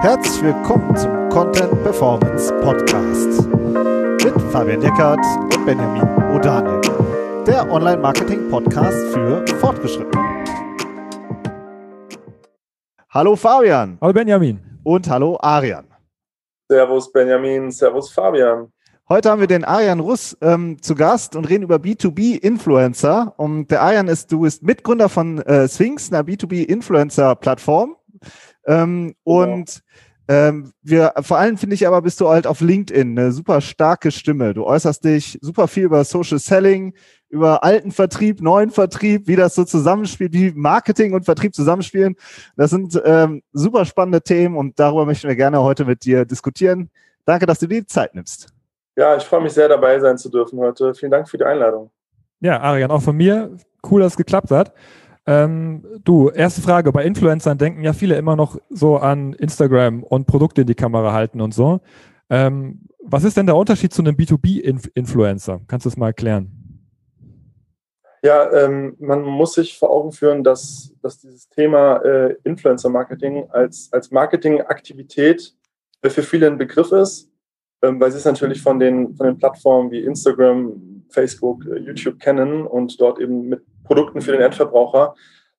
Herzlich willkommen zum Content Performance Podcast mit Fabian Deckert und Benjamin Odane, der Online-Marketing-Podcast für Fortgeschrittene. Hallo Fabian. Hallo Benjamin. Und hallo Arian. Servus Benjamin, Servus Fabian. Heute haben wir den Arian Russ ähm, zu Gast und reden über B2B-Influencer. Und der Arian ist, du bist Mitgründer von äh, Sphinx, einer B2B-Influencer-Plattform. Ähm, genau. Und ähm, wir, vor allem finde ich aber, bist du halt auf LinkedIn eine super starke Stimme. Du äußerst dich super viel über Social Selling, über alten Vertrieb, neuen Vertrieb, wie das so zusammenspielt, wie Marketing und Vertrieb zusammenspielen. Das sind ähm, super spannende Themen und darüber möchten wir gerne heute mit dir diskutieren. Danke, dass du dir die Zeit nimmst. Ja, ich freue mich sehr dabei sein zu dürfen heute. Vielen Dank für die Einladung. Ja, Arian, auch von mir. Cool, dass es geklappt hat. Ähm, du, erste Frage. Bei Influencern denken ja viele immer noch so an Instagram und Produkte in die Kamera halten und so. Ähm, was ist denn der Unterschied zu einem B2B-Influencer? Kannst du das mal erklären? Ja, ähm, man muss sich vor Augen führen, dass, dass dieses Thema äh, Influencer-Marketing als, als Marketingaktivität für viele ein Begriff ist, weil sie es natürlich von den, von den Plattformen wie Instagram, Facebook, äh, YouTube kennen und dort eben mit Produkten für den Endverbraucher,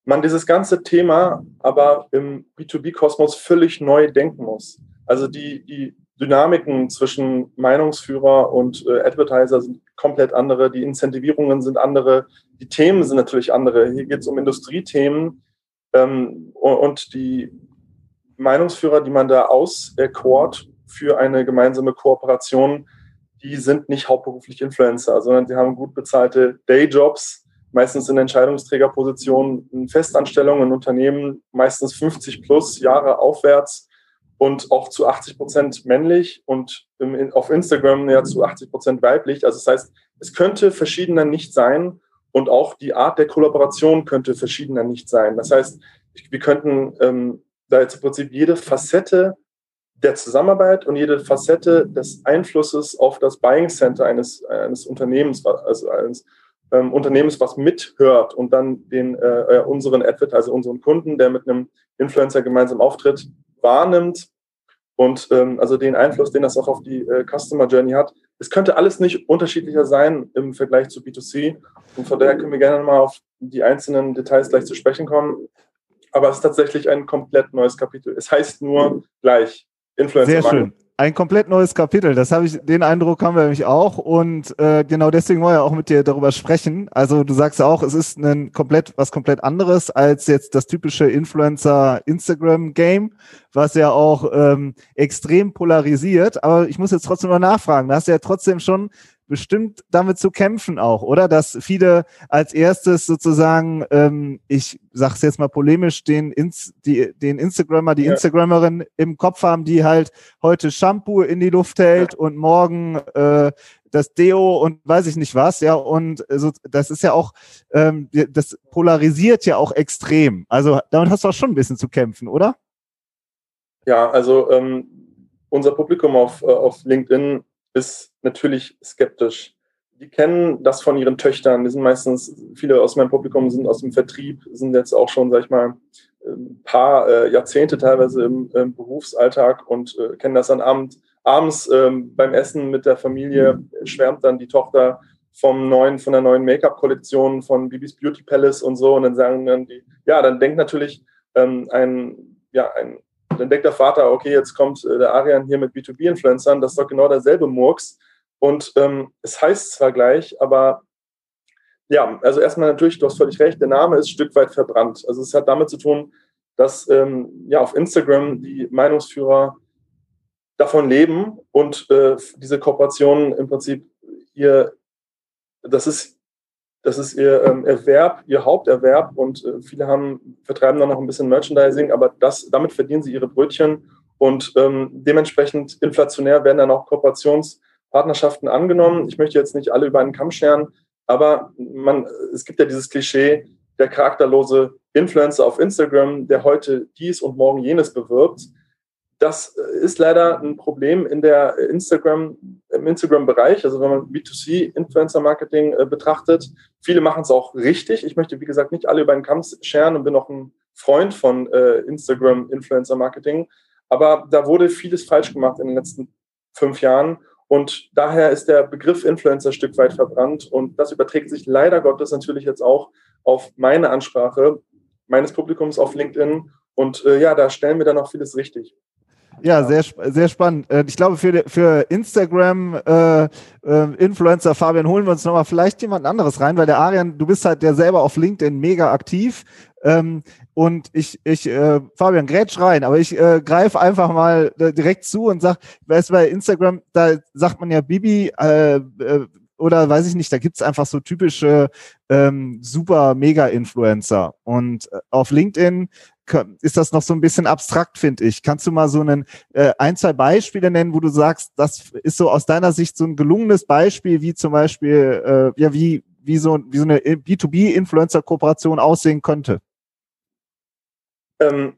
man dieses ganze Thema aber im B2B-Kosmos völlig neu denken muss. Also die, die Dynamiken zwischen Meinungsführer und äh, Advertiser sind komplett andere, die Incentivierungen sind andere, die Themen sind natürlich andere. Hier geht es um Industriethemen ähm, und die Meinungsführer, die man da auserkort für eine gemeinsame Kooperation, die sind nicht hauptberuflich Influencer, sondern sie haben gut bezahlte Dayjobs, meistens in Entscheidungsträgerpositionen, in Festanstellungen in Unternehmen, meistens 50 plus Jahre aufwärts und auch zu 80 Prozent männlich und auf Instagram ja zu 80 Prozent weiblich. Also das heißt, es könnte verschiedener nicht sein und auch die Art der Kollaboration könnte verschiedener nicht sein. Das heißt, wir könnten ähm, da jetzt im Prinzip jede Facette der Zusammenarbeit und jede Facette des Einflusses auf das Buying Center eines, eines Unternehmens, also eines ähm, Unternehmens, was mithört und dann den äh, äh, unseren Advertiser, also unseren Kunden, der mit einem Influencer gemeinsam auftritt, wahrnimmt und ähm, also den Einfluss, den das auch auf die äh, Customer Journey hat. Es könnte alles nicht unterschiedlicher sein im Vergleich zu B2C und von daher können wir gerne mal auf die einzelnen Details gleich zu sprechen kommen. Aber es ist tatsächlich ein komplett neues Kapitel. Es heißt nur gleich Influencer. Sehr schön ein komplett neues Kapitel. Das habe ich, den Eindruck haben wir nämlich auch. Und äh, genau deswegen wollen wir auch mit dir darüber sprechen. Also du sagst ja auch, es ist ein komplett was komplett anderes als jetzt das typische Influencer-Instagram-Game, was ja auch ähm, extrem polarisiert. Aber ich muss jetzt trotzdem mal nachfragen. Da hast du ja trotzdem schon bestimmt damit zu kämpfen auch, oder? Dass viele als erstes sozusagen, ähm, ich sag's jetzt mal polemisch, den, Ins, die, den Instagrammer, die ja. Instagrammerin im Kopf haben, die halt heute Shampoo in die Luft hält ja. und morgen äh, das Deo und weiß ich nicht was, ja, und so, das ist ja auch, ähm, das polarisiert ja auch extrem. Also damit hast du auch schon ein bisschen zu kämpfen, oder? Ja, also ähm, unser Publikum auf, äh, auf LinkedIn ist natürlich skeptisch. Die kennen das von ihren Töchtern. Die sind meistens, viele aus meinem Publikum sind aus dem Vertrieb, sind jetzt auch schon, sag ich mal, ein paar äh, Jahrzehnte teilweise im, im Berufsalltag und äh, kennen das dann abend, abends ähm, beim Essen mit der Familie, schwärmt dann die Tochter vom neuen, von der neuen Make-up-Kollektion von Bibis Beauty Palace und so. Und dann sagen dann die, ja, dann denkt natürlich ähm, ein, ja, ein dann denkt der Vater, okay, jetzt kommt äh, der Arian hier mit B2B-Influencern, das ist doch genau derselbe Murks. Und ähm, es heißt zwar gleich, aber ja, also erstmal natürlich, du hast völlig recht, der Name ist ein Stück weit verbrannt. Also es hat damit zu tun, dass ähm, ja auf Instagram die Meinungsführer davon leben und äh, diese Kooperationen im Prinzip ihr, das ist das ist ihr ähm, Erwerb, ihr Haupterwerb und äh, viele haben, vertreiben dann noch ein bisschen Merchandising, aber das, damit verdienen sie ihre Brötchen und ähm, dementsprechend inflationär werden dann auch Kooperationspartnerschaften angenommen. Ich möchte jetzt nicht alle über einen Kamm scheren, aber man, es gibt ja dieses Klischee, der charakterlose Influencer auf Instagram, der heute dies und morgen jenes bewirbt. Das äh, ist leider ein Problem in der Instagram, im Instagram-Bereich. Also wenn man B2C-Influencer-Marketing äh, betrachtet, viele machen es auch richtig. Ich möchte, wie gesagt, nicht alle über einen Kamm scheren und bin auch ein Freund von äh, Instagram Influencer Marketing. Aber da wurde vieles falsch gemacht in den letzten fünf Jahren. Und daher ist der Begriff Influencer ein Stück weit verbrannt. Und das überträgt sich leider Gottes natürlich jetzt auch auf meine Ansprache meines Publikums auf LinkedIn. Und äh, ja, da stellen wir dann auch vieles richtig. Ja, sehr, sehr spannend. Äh, ich glaube, für, für Instagram-Influencer äh, äh, Fabian holen wir uns nochmal vielleicht jemand anderes rein, weil der Arian, du bist halt der selber auf LinkedIn mega aktiv. Ähm, und ich, ich, äh, Fabian, grätsch rein, aber ich äh, greife einfach mal äh, direkt zu und sag, weißt du, bei Instagram, da sagt man ja Bibi, äh, äh, oder weiß ich nicht, da gibt's einfach so typische ähm, super Mega-Influencer. Und äh, auf LinkedIn ist das noch so ein bisschen abstrakt, finde ich. Kannst du mal so einen, äh, ein, zwei Beispiele nennen, wo du sagst, das ist so aus deiner Sicht so ein gelungenes Beispiel, wie zum Beispiel, äh, ja, wie, wie so, wie so eine B2B-Influencer-Kooperation aussehen könnte? Ähm,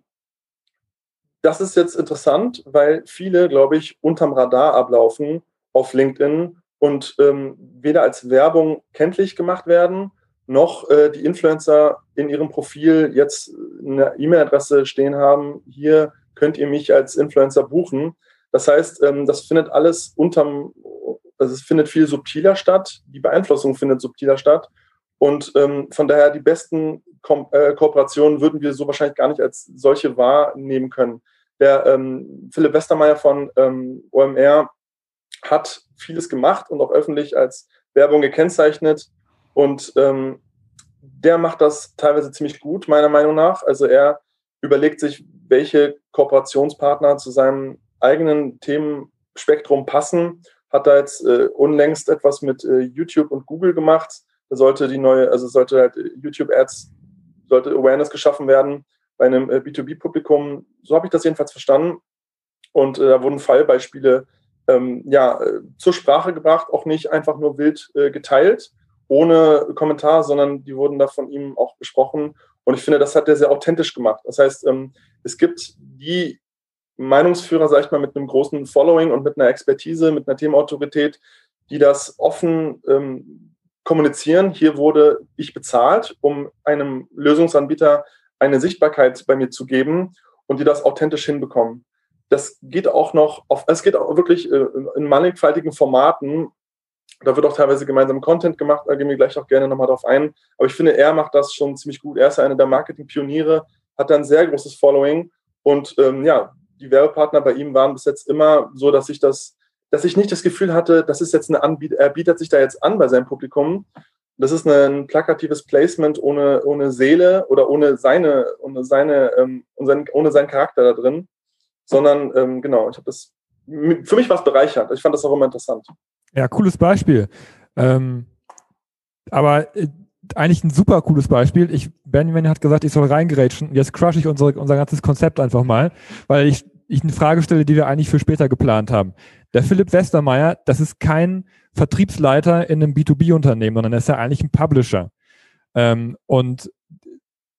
das ist jetzt interessant, weil viele, glaube ich, unterm Radar ablaufen auf LinkedIn und ähm, weder als Werbung kenntlich gemacht werden, noch äh, die Influencer in ihrem Profil jetzt eine E-Mail-Adresse stehen haben. Hier könnt ihr mich als Influencer buchen. Das heißt, ähm, das findet alles unterm, also es findet viel subtiler statt. Die Beeinflussung findet subtiler statt. Und ähm, von daher die besten Ko äh, Kooperationen würden wir so wahrscheinlich gar nicht als solche wahrnehmen können. Der ähm, Philipp Westermeier von ähm, OMR hat vieles gemacht und auch öffentlich als Werbung gekennzeichnet. Und ähm, der macht das teilweise ziemlich gut, meiner Meinung nach. Also er überlegt sich, welche Kooperationspartner zu seinem eigenen Themenspektrum passen. Hat da jetzt äh, unlängst etwas mit äh, YouTube und Google gemacht. Da sollte die neue, also sollte halt YouTube-Ads, sollte Awareness geschaffen werden bei einem äh, B2B-Publikum. So habe ich das jedenfalls verstanden. Und äh, da wurden Fallbeispiele ähm, ja, äh, zur Sprache gebracht, auch nicht einfach nur wild äh, geteilt, ohne Kommentar, sondern die wurden da von ihm auch besprochen. Und ich finde, das hat er sehr authentisch gemacht. Das heißt, ähm, es gibt die Meinungsführer, sag ich mal, mit einem großen Following und mit einer Expertise, mit einer Themenautorität, die das offen ähm, kommunizieren. Hier wurde ich bezahlt, um einem Lösungsanbieter eine Sichtbarkeit bei mir zu geben und die das authentisch hinbekommen. Das geht auch noch auf, es geht auch wirklich äh, in mannigfaltigen Formaten da wird auch teilweise gemeinsam Content gemacht, da gehen wir gleich auch gerne nochmal drauf ein. Aber ich finde, er macht das schon ziemlich gut. Er ist einer der Marketing-Pioniere, hat ein sehr großes Following und ähm, ja, die Werbepartner bei ihm waren bis jetzt immer so, dass ich das, dass ich nicht das Gefühl hatte, das ist jetzt eine Anbieter, er bietet sich da jetzt an bei seinem Publikum. Das ist ein plakatives Placement ohne, ohne Seele oder ohne seine, ohne seine, ähm, ohne seinen Charakter da drin, sondern ähm, genau, ich habe das, für mich war es bereichernd. Ich fand das auch immer interessant. Ja, cooles Beispiel. Ähm, aber äh, eigentlich ein super cooles Beispiel. Ich, Benjamin hat gesagt, ich soll reingerätschen. Jetzt crush ich unsere, unser ganzes Konzept einfach mal, weil ich, ich eine Frage stelle, die wir eigentlich für später geplant haben. Der Philipp Westermeier, das ist kein Vertriebsleiter in einem B2B-Unternehmen, sondern er ist ja eigentlich ein Publisher. Ähm, und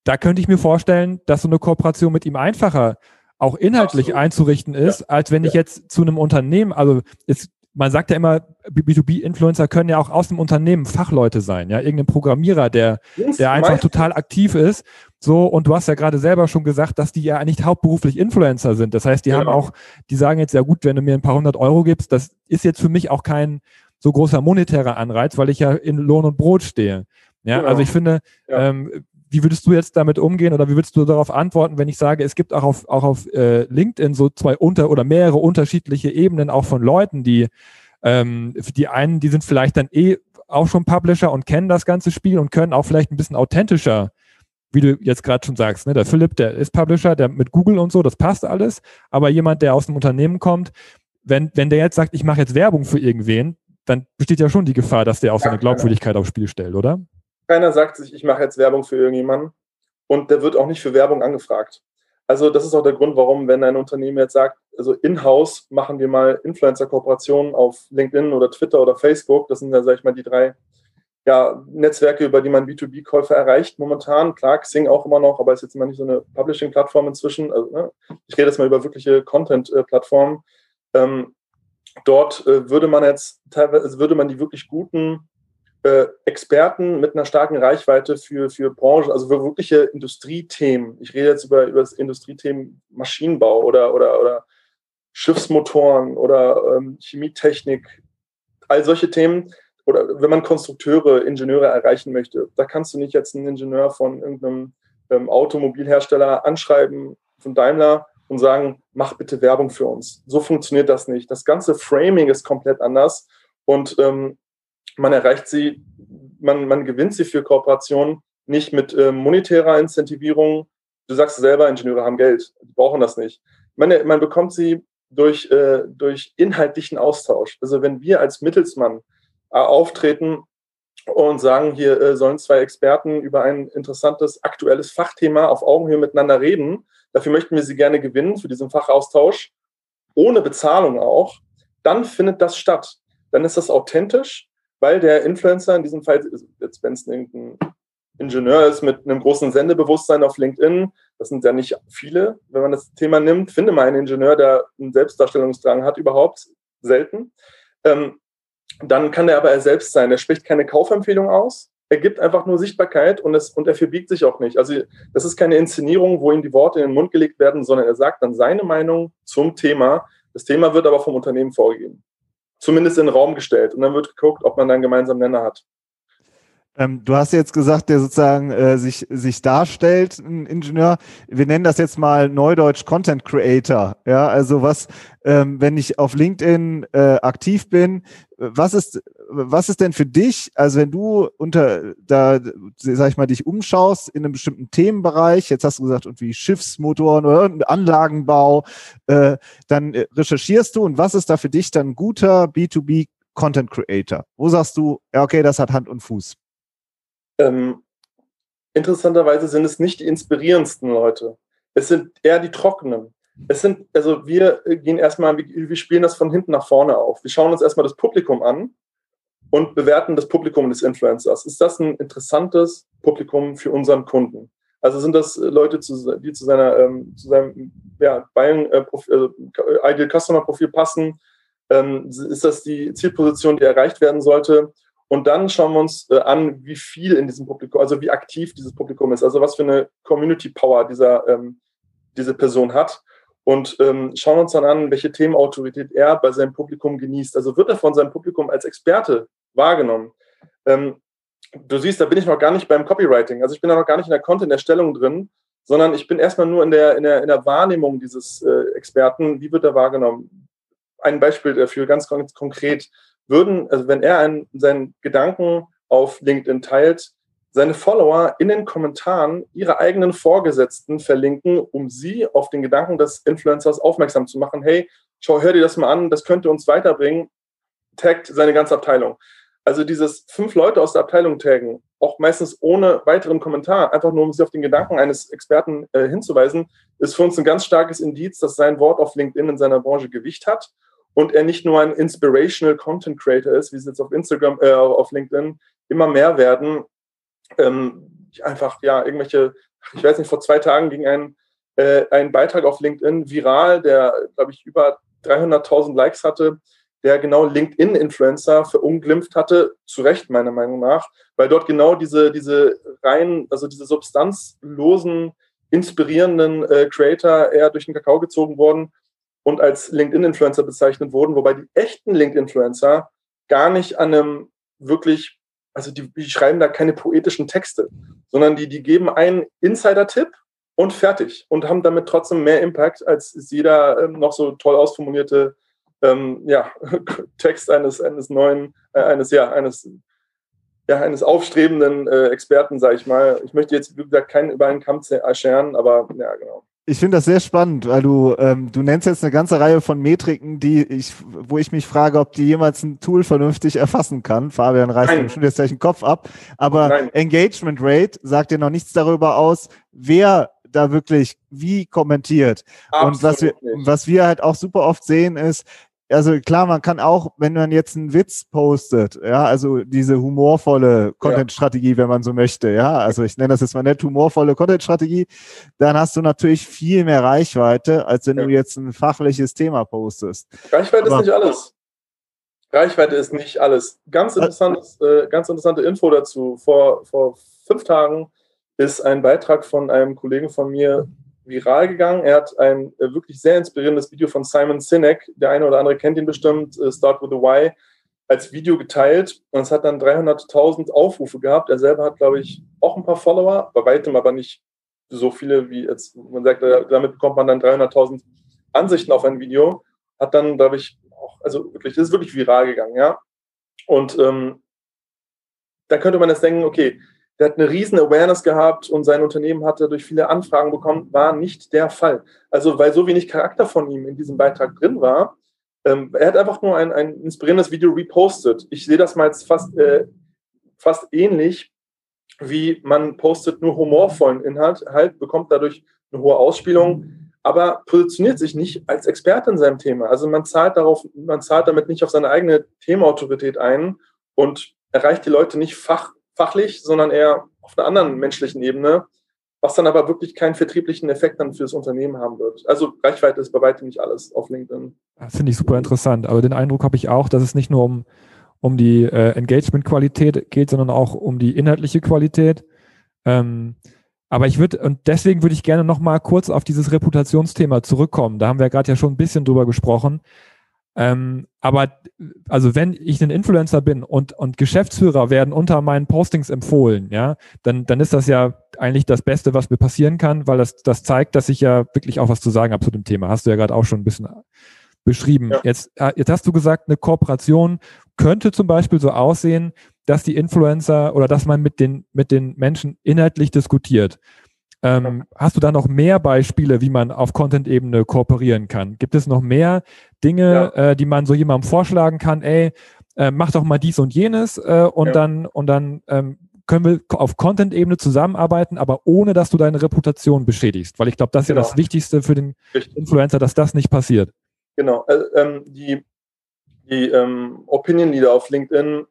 da könnte ich mir vorstellen, dass so eine Kooperation mit ihm einfacher auch inhaltlich Absolut. einzurichten ist, ja. als wenn ich jetzt zu einem Unternehmen, also jetzt man sagt ja immer, B2B-Influencer können ja auch aus dem Unternehmen Fachleute sein, ja, irgendein Programmierer, der, der einfach total aktiv ist. So, und du hast ja gerade selber schon gesagt, dass die ja nicht hauptberuflich Influencer sind. Das heißt, die genau. haben auch, die sagen jetzt, ja gut, wenn du mir ein paar hundert Euro gibst, das ist jetzt für mich auch kein so großer monetärer Anreiz, weil ich ja in Lohn und Brot stehe. Ja, genau. also ich finde, ja. ähm, wie würdest du jetzt damit umgehen oder wie würdest du darauf antworten, wenn ich sage, es gibt auch auf, auch auf äh, LinkedIn so zwei unter oder mehrere unterschiedliche Ebenen auch von Leuten, die ähm, die einen, die sind vielleicht dann eh auch schon Publisher und kennen das ganze Spiel und können auch vielleicht ein bisschen authentischer, wie du jetzt gerade schon sagst, ne? der Philipp, der ist Publisher, der mit Google und so, das passt alles, aber jemand, der aus dem Unternehmen kommt, wenn, wenn der jetzt sagt, ich mache jetzt Werbung für irgendwen, dann besteht ja schon die Gefahr, dass der auch seine Glaubwürdigkeit aufs Spiel stellt, oder? Keiner sagt sich, ich mache jetzt Werbung für irgendjemanden und der wird auch nicht für Werbung angefragt. Also das ist auch der Grund, warum, wenn ein Unternehmen jetzt sagt, also in-house machen wir mal Influencer-Kooperationen auf LinkedIn oder Twitter oder Facebook, das sind ja, sag ich mal, die drei ja, Netzwerke, über die man B2B-Käufer erreicht momentan. Klar, Xing auch immer noch, aber ist jetzt immer nicht so eine Publishing-Plattform inzwischen. Also, ne? Ich rede jetzt mal über wirkliche Content-Plattformen. Ähm, dort äh, würde man jetzt teilweise, würde man die wirklich guten äh, Experten mit einer starken Reichweite für, für Branchen, also für wirkliche Industriethemen. Ich rede jetzt über, über das Industriethemen Maschinenbau oder, oder, oder Schiffsmotoren oder ähm, Chemietechnik, all solche Themen. Oder wenn man Konstrukteure, Ingenieure erreichen möchte, da kannst du nicht jetzt einen Ingenieur von irgendeinem ähm, Automobilhersteller anschreiben, von Daimler, und sagen, mach bitte Werbung für uns. So funktioniert das nicht. Das ganze Framing ist komplett anders und ähm, man erreicht sie, man, man gewinnt sie für Kooperationen nicht mit äh, monetärer Incentivierung. Du sagst selber, Ingenieure haben Geld, die brauchen das nicht. Man, man bekommt sie durch, äh, durch inhaltlichen Austausch. Also wenn wir als Mittelsmann äh, auftreten und sagen, hier äh, sollen zwei Experten über ein interessantes, aktuelles Fachthema auf Augenhöhe miteinander reden, dafür möchten wir sie gerne gewinnen, für diesen Fachaustausch, ohne Bezahlung auch, dann findet das statt. Dann ist das authentisch weil der Influencer in diesem Fall, jetzt wenn es irgendein Ingenieur ist mit einem großen Sendebewusstsein auf LinkedIn, das sind ja nicht viele, wenn man das Thema nimmt, finde mal einen Ingenieur, der einen Selbstdarstellungsdrang hat, überhaupt selten. Ähm, dann kann der aber er selbst sein. Er spricht keine Kaufempfehlung aus, er gibt einfach nur Sichtbarkeit und, es, und er verbiegt sich auch nicht. Also das ist keine Inszenierung, wo ihm die Worte in den Mund gelegt werden, sondern er sagt dann seine Meinung zum Thema. Das Thema wird aber vom Unternehmen vorgegeben zumindest in den Raum gestellt. Und dann wird geguckt, ob man da einen gemeinsamen Nenner hat. Ähm, du hast jetzt gesagt, der sozusagen äh, sich, sich darstellt, ein Ingenieur. Wir nennen das jetzt mal Neudeutsch Content Creator. Ja, also was, ähm, wenn ich auf LinkedIn äh, aktiv bin, was ist, was ist denn für dich, also wenn du unter, da, sag ich mal, dich umschaust in einem bestimmten Themenbereich, jetzt hast du gesagt, irgendwie Schiffsmotoren oder Anlagenbau, äh, dann äh, recherchierst du und was ist da für dich dann guter B2B Content Creator? Wo sagst du, ja, okay, das hat Hand und Fuß? Ähm, interessanterweise sind es nicht die inspirierendsten Leute. Es sind eher die trockenen. Es sind, also wir gehen erstmal, wir, spielen das von hinten nach vorne auf. Wir schauen uns erstmal das Publikum an und bewerten das Publikum des Influencers. Ist das ein interessantes Publikum für unseren Kunden? Also sind das Leute, die zu, seiner, ähm, zu seinem ja, Buying, äh, Profil, äh, Ideal Customer Profil passen? Ähm, ist das die Zielposition, die erreicht werden sollte? Und dann schauen wir uns äh, an, wie viel in diesem Publikum, also wie aktiv dieses Publikum ist, also was für eine Community Power dieser, ähm, diese Person hat. Und ähm, schauen uns dann an, welche Themenautorität er bei seinem Publikum genießt. Also wird er von seinem Publikum als Experte wahrgenommen. Ähm, du siehst, da bin ich noch gar nicht beim Copywriting. Also ich bin da noch gar nicht in der Content-Erstellung drin, sondern ich bin erstmal nur in der, in der, in der Wahrnehmung dieses äh, Experten. Wie wird er wahrgenommen? Ein Beispiel dafür, ganz, ganz konkret würden, also wenn er einen, seinen Gedanken auf LinkedIn teilt, seine Follower in den Kommentaren ihre eigenen Vorgesetzten verlinken, um sie auf den Gedanken des Influencers aufmerksam zu machen. Hey, schau, hör dir das mal an, das könnte uns weiterbringen. Taggt seine ganze Abteilung. Also dieses fünf Leute aus der Abteilung taggen, auch meistens ohne weiteren Kommentar, einfach nur um sie auf den Gedanken eines Experten äh, hinzuweisen, ist für uns ein ganz starkes Indiz, dass sein Wort auf LinkedIn in seiner Branche Gewicht hat und er nicht nur ein inspirational Content Creator ist, wie es jetzt auf Instagram, äh, auf LinkedIn immer mehr werden, ähm, einfach ja irgendwelche, ich weiß nicht, vor zwei Tagen ging ein, äh, ein Beitrag auf LinkedIn viral, der glaube ich über 300.000 Likes hatte, der genau LinkedIn-Influencer verunglimpft hatte, zu Recht meiner Meinung nach, weil dort genau diese, diese rein, also diese substanzlosen, inspirierenden äh, Creator eher durch den Kakao gezogen wurden und als LinkedIn-Influencer bezeichnet wurden, wobei die echten LinkedIn-Influencer gar nicht an einem wirklich, also die, die schreiben da keine poetischen Texte, sondern die, die geben einen Insider-Tipp und fertig und haben damit trotzdem mehr Impact als jeder ähm, noch so toll ausformulierte ähm, ja, Text eines, eines neuen, äh, eines, ja, eines, ja, eines aufstrebenden äh, Experten, sage ich mal. Ich möchte jetzt, wie gesagt, keinen über einen Kamm scheren, aber ja, genau ich finde das sehr spannend, weil du, ähm, du nennst jetzt eine ganze Reihe von Metriken, die ich, wo ich mich frage, ob die jemals ein Tool vernünftig erfassen kann. Fabian reißt mir schon jetzt gleich den Kopf ab. Aber Nein. Engagement Rate sagt dir noch nichts darüber aus, wer da wirklich wie kommentiert. Absolut und was wir, was wir halt auch super oft sehen ist, also klar, man kann auch, wenn man jetzt einen Witz postet, ja, also diese humorvolle Content-Strategie, ja. wenn man so möchte, ja, also ich nenne das jetzt mal nett humorvolle Content-Strategie, dann hast du natürlich viel mehr Reichweite, als wenn ja. du jetzt ein fachliches Thema postest. Reichweite Aber, ist nicht alles. Reichweite ist nicht alles. Ganz, interessantes, äh, ganz interessante Info dazu. Vor, vor fünf Tagen ist ein Beitrag von einem Kollegen von mir viral gegangen. Er hat ein äh, wirklich sehr inspirierendes Video von Simon Sinek, der eine oder andere kennt ihn bestimmt, äh, Start with a Why, als Video geteilt und es hat dann 300.000 Aufrufe gehabt. Er selber hat, glaube ich, auch ein paar Follower, bei weitem aber nicht so viele wie jetzt, man sagt, äh, damit bekommt man dann 300.000 Ansichten auf ein Video. Hat dann, glaube ich, auch, also wirklich, das ist wirklich viral gegangen, ja. Und ähm, da könnte man jetzt denken, okay, der hat eine riesen Awareness gehabt und sein Unternehmen hatte durch viele Anfragen bekommen, war nicht der Fall. Also weil so wenig Charakter von ihm in diesem Beitrag drin war, ähm, er hat einfach nur ein, ein inspirierendes Video repostet. Ich sehe das mal jetzt fast, äh, fast ähnlich, wie man postet nur humorvollen Inhalt, halt, bekommt dadurch eine hohe Ausspielung, aber positioniert sich nicht als Experte in seinem Thema. Also man zahlt darauf, man zahlt damit nicht auf seine eigene Themaautorität ein und erreicht die Leute nicht fach, fachlich, sondern eher auf einer anderen menschlichen Ebene was dann aber wirklich keinen vertrieblichen Effekt dann für das Unternehmen haben wird. Also Reichweite ist bei weitem nicht alles auf LinkedIn. Das finde ich super interessant. Aber den Eindruck habe ich auch, dass es nicht nur um, um die äh, Engagement-Qualität geht, sondern auch um die inhaltliche Qualität. Ähm, aber ich würde, und deswegen würde ich gerne nochmal kurz auf dieses Reputationsthema zurückkommen. Da haben wir gerade ja schon ein bisschen drüber gesprochen. Ähm, aber also wenn ich ein Influencer bin und, und Geschäftsführer werden unter meinen Postings empfohlen, ja, dann, dann ist das ja eigentlich das Beste, was mir passieren kann, weil das, das zeigt, dass ich ja wirklich auch was zu sagen habe zu dem Thema. Hast du ja gerade auch schon ein bisschen beschrieben. Ja. Jetzt, äh, jetzt hast du gesagt, eine Kooperation könnte zum Beispiel so aussehen, dass die Influencer oder dass man mit den, mit den Menschen inhaltlich diskutiert. Ähm, hast du da noch mehr Beispiele, wie man auf Content-Ebene kooperieren kann? Gibt es noch mehr Dinge, ja. äh, die man so jemandem vorschlagen kann? Ey, äh, mach doch mal dies und jenes äh, und ja. dann und dann ähm, können wir auf Content-Ebene zusammenarbeiten, aber ohne, dass du deine Reputation beschädigst. Weil ich glaube, das ist genau. ja das Wichtigste für den Richtig. Influencer, dass das nicht passiert. Genau. Also, ähm, die die ähm, Opinion Leader auf LinkedIn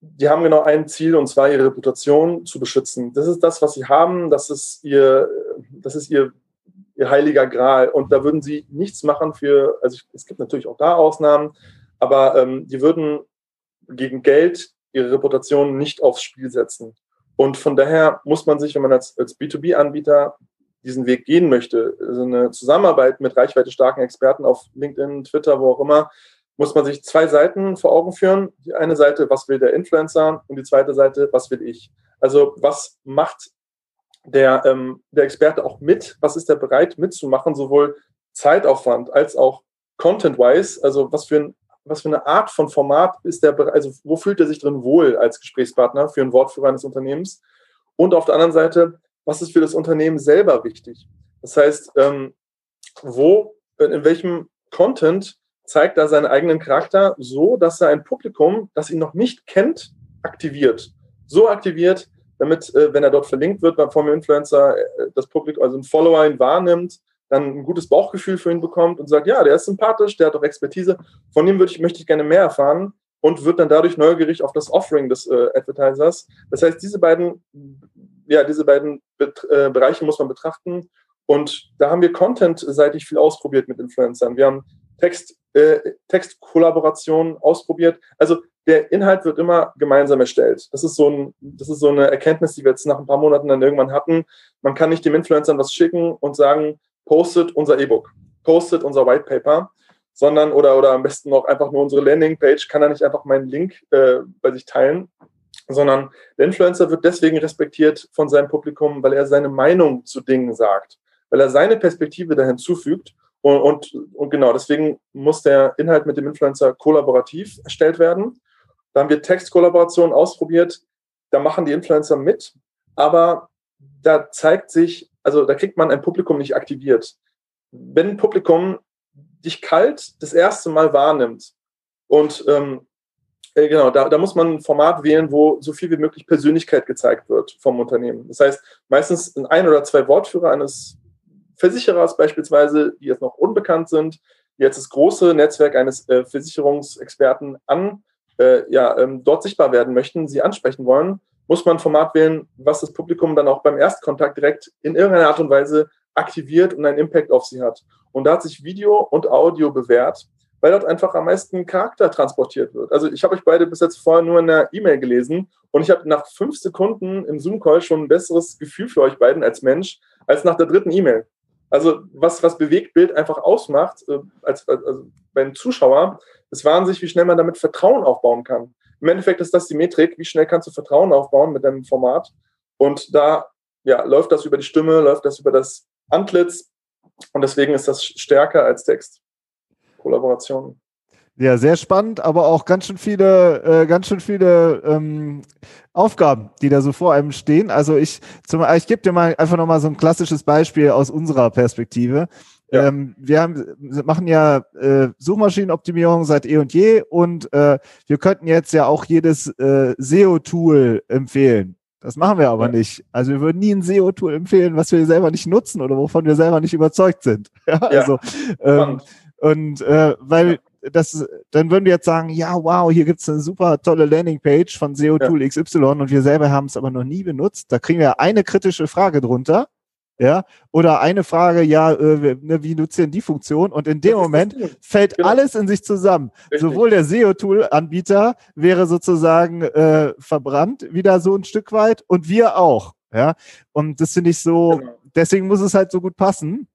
die haben genau ein Ziel und zwar ihre Reputation zu beschützen. Das ist das, was sie haben, das ist ihr, das ist ihr, ihr heiliger Gral. Und da würden sie nichts machen für, also es gibt natürlich auch da Ausnahmen, aber ähm, die würden gegen Geld ihre Reputation nicht aufs Spiel setzen. Und von daher muss man sich, wenn man als, als B2B-Anbieter diesen Weg gehen möchte, also eine Zusammenarbeit mit reichweite starken Experten auf LinkedIn, Twitter, wo auch immer, muss man sich zwei Seiten vor Augen führen. Die eine Seite, was will der Influencer und die zweite Seite, was will ich. Also was macht der, ähm, der Experte auch mit? Was ist er bereit mitzumachen, sowohl Zeitaufwand als auch Content-wise? Also was für, ein, was für eine Art von Format ist der, also wo fühlt er sich drin wohl als Gesprächspartner für einen Wortführer eines Unternehmens? Und auf der anderen Seite, was ist für das Unternehmen selber wichtig? Das heißt, ähm, wo, in welchem Content zeigt er seinen eigenen Charakter so, dass er ein Publikum, das ihn noch nicht kennt, aktiviert. So aktiviert, damit, äh, wenn er dort verlinkt wird vom Influencer, äh, das Publikum, also ein Follower ihn wahrnimmt, dann ein gutes Bauchgefühl für ihn bekommt und sagt, ja, der ist sympathisch, der hat auch Expertise, von dem würde ich, möchte ich gerne mehr erfahren und wird dann dadurch neugierig auf das Offering des äh, Advertisers. Das heißt, diese beiden, ja, diese beiden Bet äh, Bereiche muss man betrachten. Und da haben wir content-seitig viel ausprobiert mit Influencern. Wir haben Text, äh, Textkollaboration ausprobiert. Also der Inhalt wird immer gemeinsam erstellt. Das ist, so ein, das ist so eine Erkenntnis, die wir jetzt nach ein paar Monaten dann irgendwann hatten. Man kann nicht dem Influencern was schicken und sagen, postet unser E-Book, postet unser White Paper, sondern oder, oder am besten noch einfach nur unsere Landingpage, kann er nicht einfach meinen Link äh, bei sich teilen, sondern der Influencer wird deswegen respektiert von seinem Publikum, weil er seine Meinung zu Dingen sagt, weil er seine Perspektive da hinzufügt und, und, und, genau, deswegen muss der Inhalt mit dem Influencer kollaborativ erstellt werden. Da haben wir Textkollaborationen ausprobiert. Da machen die Influencer mit, aber da zeigt sich, also da kriegt man ein Publikum nicht aktiviert. Wenn ein Publikum dich kalt das erste Mal wahrnimmt und ähm, äh, genau, da, da muss man ein Format wählen, wo so viel wie möglich Persönlichkeit gezeigt wird vom Unternehmen. Das heißt, meistens ein oder zwei Wortführer eines Versicherers beispielsweise, die jetzt noch unbekannt sind, die jetzt das große Netzwerk eines äh, Versicherungsexperten an, äh, ja, ähm, dort sichtbar werden möchten, sie ansprechen wollen, muss man ein Format wählen, was das Publikum dann auch beim Erstkontakt direkt in irgendeiner Art und Weise aktiviert und einen Impact auf sie hat. Und da hat sich Video und Audio bewährt, weil dort einfach am meisten Charakter transportiert wird. Also ich habe euch beide bis jetzt vorher nur in der E-Mail gelesen und ich habe nach fünf Sekunden im Zoom-Call schon ein besseres Gefühl für euch beiden als Mensch als nach der dritten E-Mail. Also was, was Bewegtbild einfach ausmacht, äh, als, also beim Zuschauer, ist wahnsinnig, wie schnell man damit Vertrauen aufbauen kann. Im Endeffekt ist das die Metrik, wie schnell kannst du Vertrauen aufbauen mit deinem Format. Und da ja, läuft das über die Stimme, läuft das über das Antlitz. Und deswegen ist das stärker als Text. Kollaboration. Ja, sehr spannend, aber auch ganz schön viele, äh, ganz schön viele ähm, Aufgaben, die da so vor einem stehen. Also ich, zum, ich gebe dir mal einfach nochmal so ein klassisches Beispiel aus unserer Perspektive. Ja. Ähm, wir haben, machen ja äh, Suchmaschinenoptimierung seit eh und je und äh, wir könnten jetzt ja auch jedes äh, SEO-Tool empfehlen. Das machen wir aber ja. nicht. Also wir würden nie ein SEO-Tool empfehlen, was wir selber nicht nutzen oder wovon wir selber nicht überzeugt sind. ja, also ähm, und äh, weil das, dann würden wir jetzt sagen, ja, wow, hier gibt's eine super tolle Landingpage von SEO-Tool ja. XY und wir selber haben es aber noch nie benutzt. Da kriegen wir eine kritische Frage drunter. Ja, oder eine Frage, ja, äh, ne, wie nutzt ihr denn die Funktion? Und in dem Moment fällt genau. alles in sich zusammen. Richtig. Sowohl der SEO-Tool-Anbieter wäre sozusagen äh, verbrannt, wieder so ein Stück weit, und wir auch. Ja, und das finde ich so, genau. deswegen muss es halt so gut passen.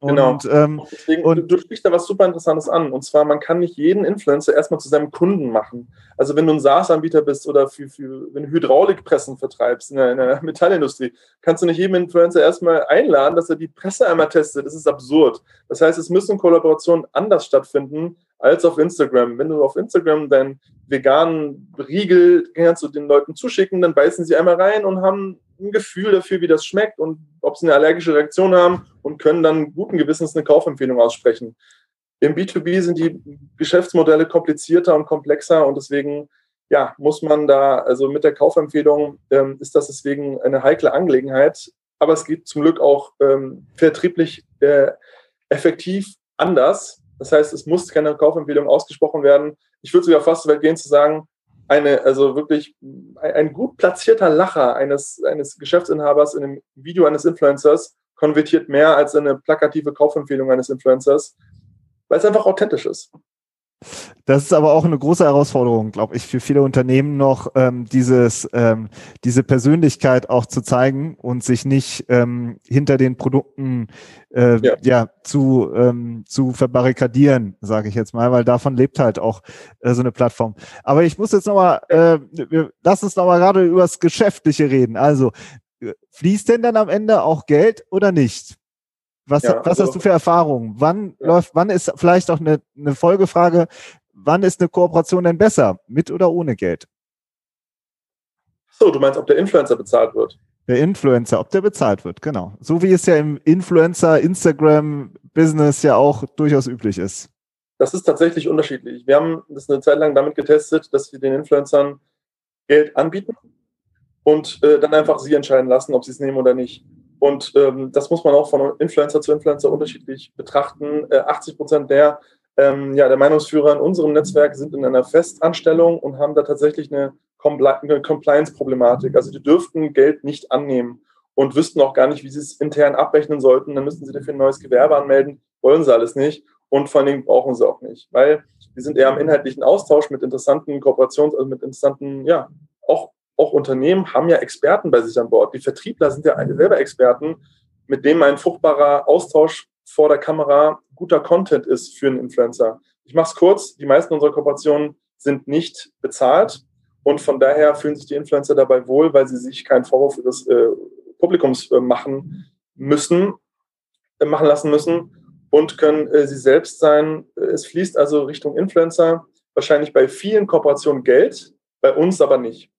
Genau. Und, ähm, Deswegen, und, du, du sprichst da was super Interessantes an. Und zwar, man kann nicht jeden Influencer erstmal zu seinem Kunden machen. Also wenn du ein SaaS-Anbieter bist oder für, für, wenn du Hydraulikpressen vertreibst in der, in der, Metallindustrie, kannst du nicht jedem Influencer erstmal einladen, dass er die Presse einmal testet. Das ist absurd. Das heißt, es müssen Kollaborationen anders stattfinden als auf Instagram. Wenn du auf Instagram deinen veganen Riegel kannst du den Leuten zuschicken, dann beißen sie einmal rein und haben ein Gefühl dafür, wie das schmeckt und ob sie eine allergische Reaktion haben und können dann guten Gewissens eine Kaufempfehlung aussprechen. Im B2B sind die Geschäftsmodelle komplizierter und komplexer und deswegen ja, muss man da, also mit der Kaufempfehlung ähm, ist das deswegen eine heikle Angelegenheit, aber es geht zum Glück auch ähm, vertrieblich äh, effektiv anders. Das heißt, es muss keine Kaufempfehlung ausgesprochen werden. Ich würde sogar fast so weit gehen zu sagen, eine, also wirklich ein gut platzierter Lacher eines, eines Geschäftsinhabers in einem Video eines Influencers konvertiert mehr als eine plakative Kaufempfehlung eines Influencers, weil es einfach authentisch ist. Das ist aber auch eine große Herausforderung, glaube ich, für viele Unternehmen noch, ähm, dieses, ähm, diese Persönlichkeit auch zu zeigen und sich nicht ähm, hinter den Produkten äh, ja. ja. zu, ähm, zu verbarrikadieren, sage ich jetzt mal, weil davon lebt halt auch äh, so eine Plattform. Aber ich muss jetzt nochmal, äh, wir, lass uns nochmal gerade über das Geschäftliche reden. Also, äh, fließt denn dann am Ende auch Geld oder nicht? Was, ja, was also, hast du für Erfahrungen? Wann ja. läuft, wann ist vielleicht auch eine, eine Folgefrage, wann ist eine Kooperation denn besser? Mit oder ohne Geld? So, du meinst, ob der Influencer bezahlt wird? Der Influencer, ob der bezahlt wird, genau. So wie es ja im Influencer, Instagram-Business ja auch durchaus üblich ist. Das ist tatsächlich unterschiedlich. Wir haben das eine Zeit lang damit getestet, dass wir den Influencern Geld anbieten und äh, dann einfach sie entscheiden lassen, ob sie es nehmen oder nicht. Und ähm, das muss man auch von Influencer zu Influencer unterschiedlich betrachten. Äh, 80 Prozent der, ähm, ja, der Meinungsführer in unserem Netzwerk sind in einer Festanstellung und haben da tatsächlich eine, Compli eine Compliance-Problematik. Also die dürften Geld nicht annehmen und wüssten auch gar nicht, wie sie es intern abrechnen sollten. Dann müssten sie dafür ein neues Gewerbe anmelden. Wollen sie alles nicht. Und vor allen Dingen brauchen sie auch nicht, weil wir sind eher im inhaltlichen Austausch mit interessanten Kooperations-, also mit interessanten, ja, auch auch Unternehmen haben ja Experten bei sich an Bord. Die Vertriebler sind ja selber Experten, mit denen ein fruchtbarer Austausch vor der Kamera guter Content ist für einen Influencer. Ich mache es kurz, die meisten unserer Kooperationen sind nicht bezahlt und von daher fühlen sich die Influencer dabei wohl, weil sie sich keinen Vorwurf ihres äh, Publikums äh, machen müssen, äh, machen lassen müssen und können äh, sie selbst sein. Es fließt also Richtung Influencer, wahrscheinlich bei vielen Kooperationen Geld, bei uns aber nicht.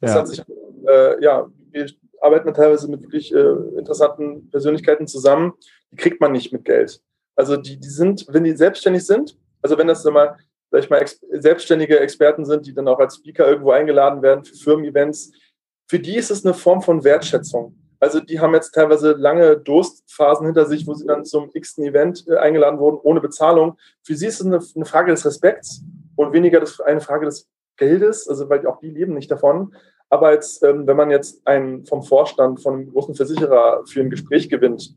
Das ja. hat sich, äh, ja, wir arbeiten teilweise mit wirklich äh, interessanten Persönlichkeiten zusammen. Die kriegt man nicht mit Geld. Also die, die sind, wenn die selbstständig sind, also wenn das mal, sag ich mal, ex selbstständige Experten sind, die dann auch als Speaker irgendwo eingeladen werden für Firmen-Events, für die ist es eine Form von Wertschätzung. Also die haben jetzt teilweise lange Durstphasen hinter sich, wo sie dann zum x Event äh, eingeladen wurden, ohne Bezahlung. Für sie ist es eine, Frage des Respekts und weniger eine Frage des Geldes, also weil auch die leben nicht davon. Aber jetzt, ähm, wenn man jetzt einen vom Vorstand von einem großen Versicherer für ein Gespräch gewinnt,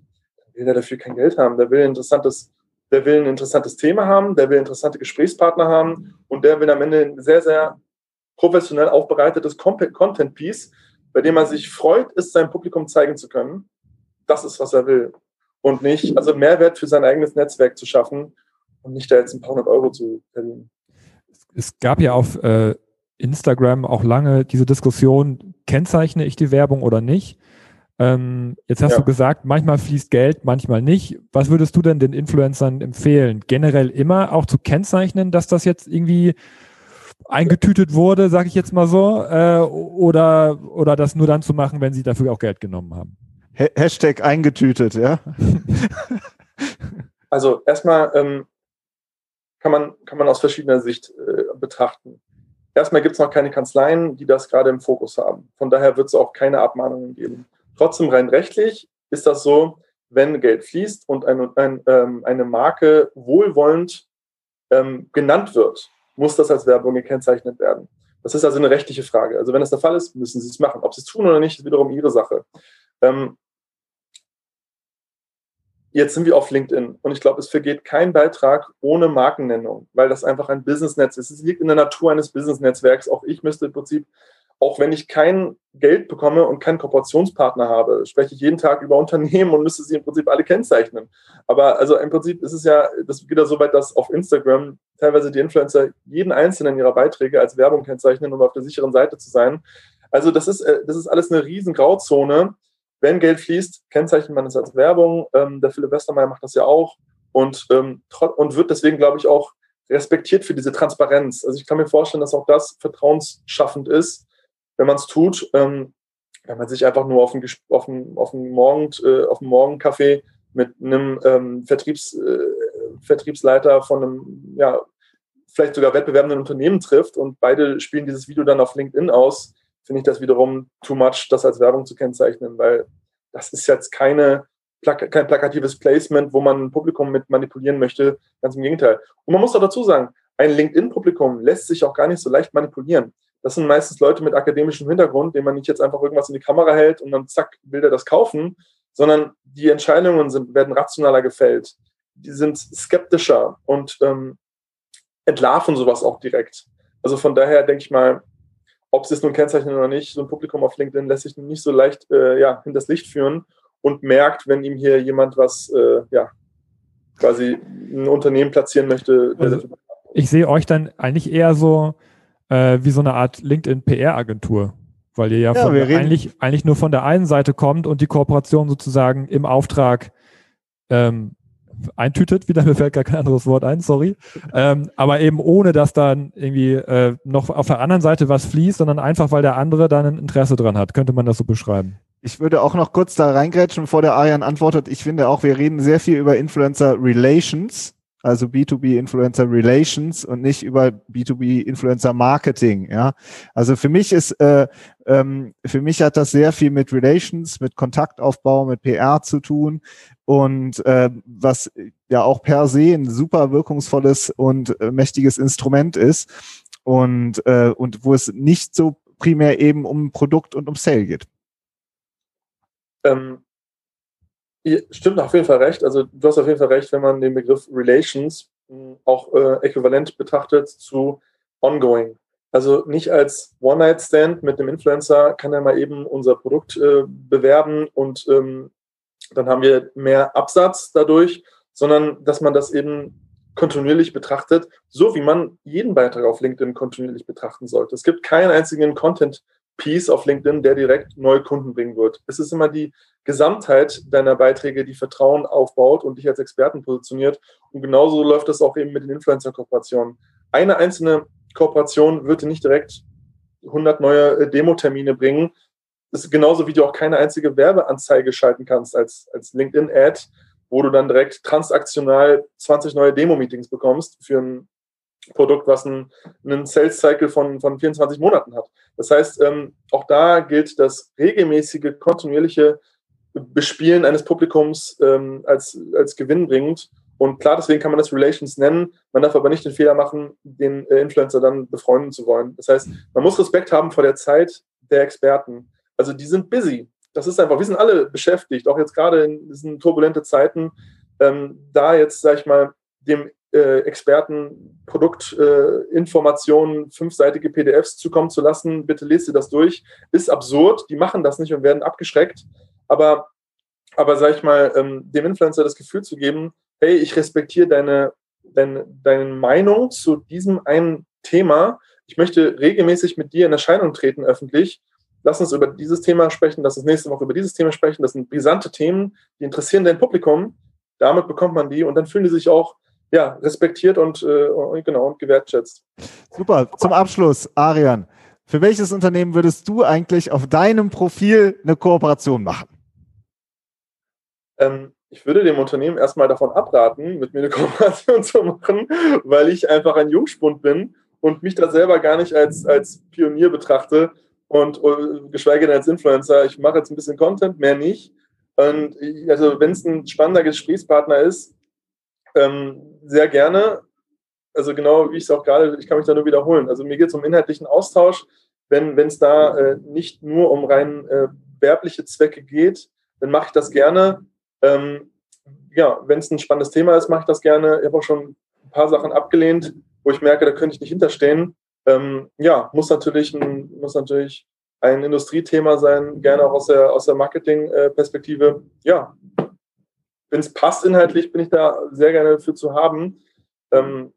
will er dafür kein Geld haben. Der will ein interessantes der will ein interessantes Thema haben, der will interessante Gesprächspartner haben und der will am Ende ein sehr, sehr professionell aufbereitetes Content-Piece, bei dem man sich freut, es seinem Publikum zeigen zu können. Das ist, was er will. Und nicht, also Mehrwert für sein eigenes Netzwerk zu schaffen und nicht da jetzt ein paar hundert Euro zu verdienen. Es gab ja auf äh, Instagram auch lange diese Diskussion, kennzeichne ich die Werbung oder nicht? Ähm, jetzt hast ja. du gesagt, manchmal fließt Geld, manchmal nicht. Was würdest du denn den Influencern empfehlen? Generell immer auch zu kennzeichnen, dass das jetzt irgendwie eingetütet wurde, sage ich jetzt mal so, äh, oder, oder das nur dann zu machen, wenn sie dafür auch Geld genommen haben? Hashtag eingetütet, ja. Also erstmal ähm, kann, man, kann man aus verschiedener Sicht äh, betrachten. Erstmal gibt es noch keine Kanzleien, die das gerade im Fokus haben. Von daher wird es auch keine Abmahnungen geben. Trotzdem rein rechtlich ist das so, wenn Geld fließt und ein, ein, ähm, eine Marke wohlwollend ähm, genannt wird, muss das als Werbung gekennzeichnet werden. Das ist also eine rechtliche Frage. Also wenn das der Fall ist, müssen Sie es machen. Ob Sie es tun oder nicht, ist wiederum Ihre Sache. Ähm, jetzt sind wir auf LinkedIn und ich glaube, es vergeht kein Beitrag ohne Markennennung, weil das einfach ein Businessnetz ist. Es liegt in der Natur eines Businessnetzwerks. Auch ich müsste im Prinzip auch wenn ich kein Geld bekomme und keinen Kooperationspartner habe, spreche ich jeden Tag über Unternehmen und müsste sie im Prinzip alle kennzeichnen. Aber also im Prinzip ist es ja, das geht ja so weit, dass auf Instagram teilweise die Influencer jeden einzelnen ihrer Beiträge als Werbung kennzeichnen, um auf der sicheren Seite zu sein. Also das ist, äh, das ist alles eine riesen Grauzone. Wenn Geld fließt, kennzeichnet man es als Werbung. Ähm, der Philipp Westermeier macht das ja auch und, ähm, und wird deswegen, glaube ich, auch respektiert für diese Transparenz. Also ich kann mir vorstellen, dass auch das vertrauensschaffend ist, wenn man es tut, ähm, wenn man sich einfach nur auf einen, auf auf Morgen, äh, auf mit einem ähm, Vertriebs, äh, Vertriebsleiter von einem, ja, vielleicht sogar wettbewerbenden Unternehmen trifft und beide spielen dieses Video dann auf LinkedIn aus, finde ich das wiederum too much, das als Werbung zu kennzeichnen, weil das ist jetzt keine, kein plakatives Placement, wo man ein Publikum mit manipulieren möchte. Ganz im Gegenteil. Und man muss auch dazu sagen, ein LinkedIn-Publikum lässt sich auch gar nicht so leicht manipulieren. Das sind meistens Leute mit akademischem Hintergrund, denen man nicht jetzt einfach irgendwas in die Kamera hält und dann zack, will der das kaufen, sondern die Entscheidungen sind, werden rationaler gefällt. Die sind skeptischer und ähm, entlarven sowas auch direkt. Also von daher denke ich mal, ob sie es nun kennzeichnen oder nicht, so ein Publikum auf LinkedIn lässt sich nicht so leicht äh, ja, hinters Licht führen und merkt, wenn ihm hier jemand was, äh, ja, quasi ein Unternehmen platzieren möchte. Also ich sehe euch dann eigentlich eher so, äh, wie so eine Art LinkedIn-PR-Agentur, weil ihr ja, ja eigentlich, eigentlich nur von der einen Seite kommt und die Kooperation sozusagen im Auftrag ähm, eintütet, wieder mir fällt gar kein anderes Wort ein, sorry. Ähm, aber eben ohne, dass dann irgendwie äh, noch auf der anderen Seite was fließt, sondern einfach, weil der andere dann ein Interesse dran hat. Könnte man das so beschreiben? Ich würde auch noch kurz da reingrätschen, bevor der Arian antwortet. Ich finde auch, wir reden sehr viel über Influencer Relations also B2B Influencer Relations und nicht über B2B Influencer Marketing. Ja, also für mich ist, äh, ähm, für mich hat das sehr viel mit Relations, mit Kontaktaufbau, mit PR zu tun und äh, was ja auch per se ein super wirkungsvolles und äh, mächtiges Instrument ist und äh, und wo es nicht so primär eben um Produkt und um Sale geht. Ähm, Stimmt auf jeden Fall recht. Also du hast auf jeden Fall recht, wenn man den Begriff Relations hm, auch äh, äquivalent betrachtet zu Ongoing. Also nicht als One-Night-Stand mit einem Influencer kann er mal eben unser Produkt äh, bewerben und ähm, dann haben wir mehr Absatz dadurch, sondern dass man das eben kontinuierlich betrachtet, so wie man jeden Beitrag auf LinkedIn kontinuierlich betrachten sollte. Es gibt keinen einzigen Content Piece auf LinkedIn, der direkt neue Kunden bringen wird. Es ist immer die Gesamtheit deiner Beiträge, die Vertrauen aufbaut und dich als Experten positioniert. Und genauso läuft das auch eben mit den Influencer-Kooperationen. Eine einzelne Kooperation dir nicht direkt 100 neue äh, Demo-Termine bringen. Das ist genauso wie du auch keine einzige Werbeanzeige schalten kannst als, als LinkedIn-Ad, wo du dann direkt transaktional 20 neue Demo-Meetings bekommst für ein Produkt, was einen, einen Sales-Cycle von, von 24 Monaten hat. Das heißt, ähm, auch da gilt das regelmäßige, kontinuierliche Bespielen eines Publikums ähm, als, als gewinnbringend. Und klar, deswegen kann man das Relations nennen. Man darf aber nicht den Fehler machen, den äh, Influencer dann befreunden zu wollen. Das heißt, man muss Respekt haben vor der Zeit der Experten. Also die sind busy. Das ist einfach, wir sind alle beschäftigt, auch jetzt gerade in diesen turbulenten Zeiten, ähm, da jetzt, sag ich mal, dem äh, Experten Produktinformationen, äh, fünfseitige PDFs zukommen zu lassen. Bitte lest ihr das durch. Ist absurd. Die machen das nicht und werden abgeschreckt. Aber, aber sag ich mal, ähm, dem Influencer das Gefühl zu geben, hey, ich respektiere deine, deine, deine Meinung zu diesem einen Thema. Ich möchte regelmäßig mit dir in Erscheinung treten öffentlich. Lass uns über dieses Thema sprechen, lass uns nächste Woche über dieses Thema sprechen. Das sind brisante Themen, die interessieren dein Publikum. Damit bekommt man die und dann fühlen die sich auch ja, respektiert und, äh, genau, und gewertschätzt. Super. Zum Abschluss, Arian, für welches Unternehmen würdest du eigentlich auf deinem Profil eine Kooperation machen? Ähm, ich würde dem Unternehmen erstmal davon abraten, mit mir eine Kooperation zu machen, weil ich einfach ein Jungspund bin und mich da selber gar nicht als, als Pionier betrachte und uh, geschweige denn als Influencer. Ich mache jetzt ein bisschen Content, mehr nicht. Und also wenn es ein spannender Gesprächspartner ist, ähm, sehr gerne. Also genau wie ich es auch gerade, ich kann mich da nur wiederholen. Also mir geht es um inhaltlichen Austausch. Wenn es da äh, nicht nur um rein äh, werbliche Zwecke geht, dann mache ich das gerne. Ähm, ja, wenn es ein spannendes Thema ist, mache ich das gerne. Ich habe auch schon ein paar Sachen abgelehnt, wo ich merke, da könnte ich nicht hinterstehen. Ähm, ja, muss natürlich ein, muss natürlich ein Industriethema sein, gerne auch aus der, aus der Marketing-Perspektive. Ja, wenn es passt inhaltlich, bin ich da sehr gerne dafür zu haben. Ähm,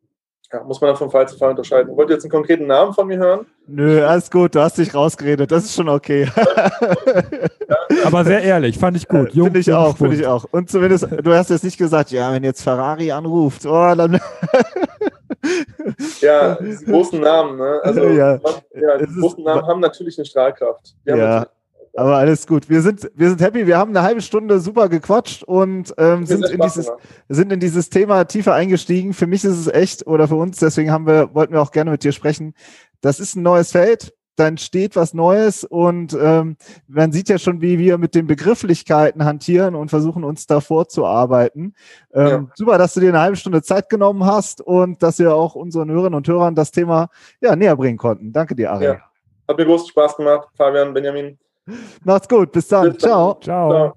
ja, muss man dann von Fall zu Fall unterscheiden. Wollt ihr jetzt einen konkreten Namen von mir hören? Nö, alles gut, du hast dich rausgeredet, das ist schon okay. Aber sehr ehrlich, fand ich gut. Finde ich auch, finde ich auch. Und zumindest, du hast jetzt nicht gesagt, ja, wenn jetzt Ferrari anruft, oh, dann. ja, diese großen Namen, ne? Also, ja, man, ja die großen Namen haben natürlich eine Strahlkraft. ja, aber alles gut. Wir sind, wir sind happy. Wir haben eine halbe Stunde super gequatscht und ähm, sind, in dieses, sind in dieses Thema tiefer eingestiegen. Für mich ist es echt, oder für uns, deswegen haben wir, wollten wir auch gerne mit dir sprechen. Das ist ein neues Feld. Da entsteht was Neues und ähm, man sieht ja schon, wie wir mit den Begrifflichkeiten hantieren und versuchen uns da vorzuarbeiten. Ähm, ja. Super, dass du dir eine halbe Stunde Zeit genommen hast und dass wir auch unseren Hörerinnen und Hörern das Thema ja, näher bringen konnten. Danke dir, Ari. Ja. Hat mir großen Spaß gemacht, Fabian, Benjamin. Macht's gut. Bis dann. Bis dann. Ciao. Ciao. Ciao.